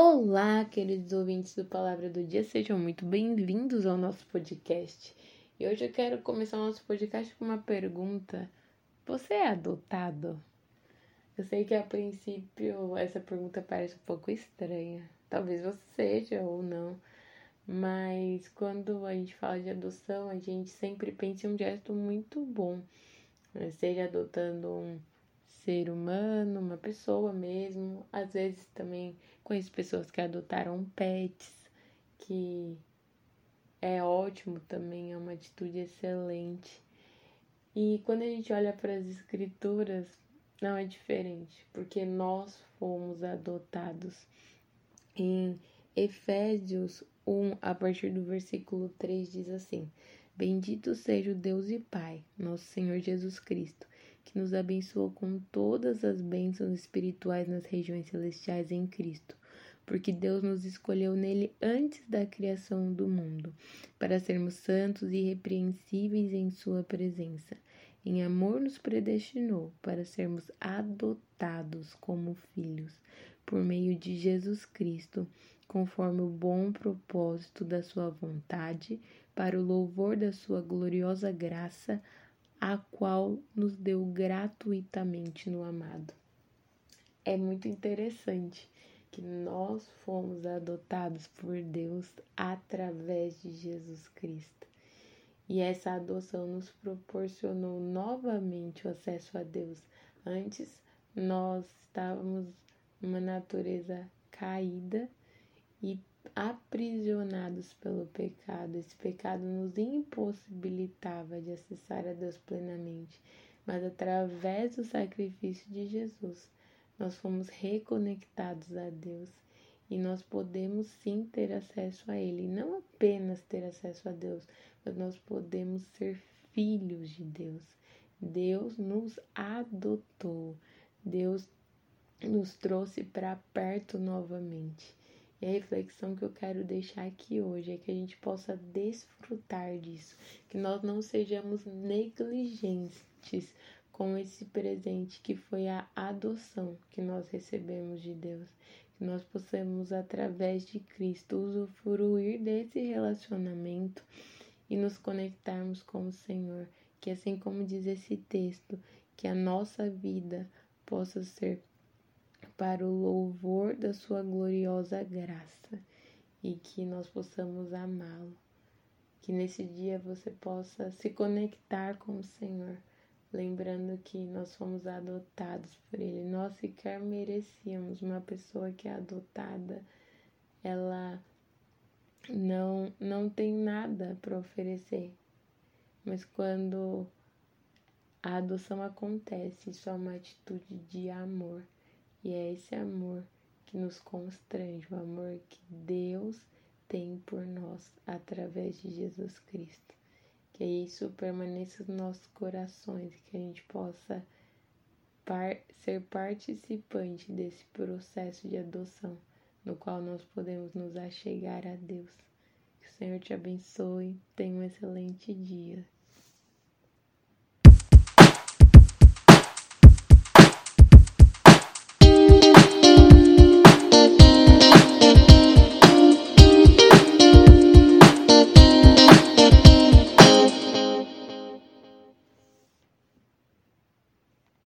Olá, queridos ouvintes do Palavra do Dia, sejam muito bem-vindos ao nosso podcast. E hoje eu quero começar o nosso podcast com uma pergunta: Você é adotado? Eu sei que a princípio essa pergunta parece um pouco estranha, talvez você seja ou não, mas quando a gente fala de adoção, a gente sempre pensa em um gesto muito bom, seja adotando um ser humano, uma pessoa mesmo. Às vezes também conheço pessoas que adotaram pets, que é ótimo também, é uma atitude excelente. E quando a gente olha para as escrituras, não é diferente, porque nós fomos adotados. Em Efésios 1, a partir do versículo 3, diz assim: Bendito seja o Deus e Pai, nosso Senhor Jesus Cristo que nos abençoou com todas as bênçãos espirituais nas regiões celestiais em Cristo, porque Deus nos escolheu nele antes da criação do mundo, para sermos santos e irrepreensíveis em Sua presença. Em amor nos predestinou para sermos adotados como filhos, por meio de Jesus Cristo, conforme o bom propósito da Sua vontade, para o louvor da Sua gloriosa graça a qual nos deu gratuitamente no amado. É muito interessante que nós fomos adotados por Deus através de Jesus Cristo. E essa adoção nos proporcionou novamente o acesso a Deus. Antes nós estávamos numa natureza caída e aprisionados pelo pecado. Esse pecado nos impossibilitava de acessar a Deus plenamente, mas através do sacrifício de Jesus, nós fomos reconectados a Deus e nós podemos sim ter acesso a Ele. Não apenas ter acesso a Deus, mas nós podemos ser filhos de Deus. Deus nos adotou, Deus nos trouxe para perto novamente. E a reflexão que eu quero deixar aqui hoje é que a gente possa desfrutar disso, que nós não sejamos negligentes com esse presente que foi a adoção que nós recebemos de Deus, que nós possamos, através de Cristo, usufruir desse relacionamento e nos conectarmos com o Senhor. Que assim como diz esse texto, que a nossa vida possa ser para o louvor da Sua gloriosa graça e que nós possamos amá-lo. Que nesse dia você possa se conectar com o Senhor, lembrando que nós fomos adotados por Ele. Nós sequer merecíamos uma pessoa que é adotada, ela não, não tem nada para oferecer. Mas quando a adoção acontece, isso é uma atitude de amor. E é esse amor que nos constrange, o amor que Deus tem por nós através de Jesus Cristo. Que isso permaneça nos nossos corações que a gente possa par ser participante desse processo de adoção, no qual nós podemos nos achegar a Deus. Que o Senhor te abençoe. Tenha um excelente dia.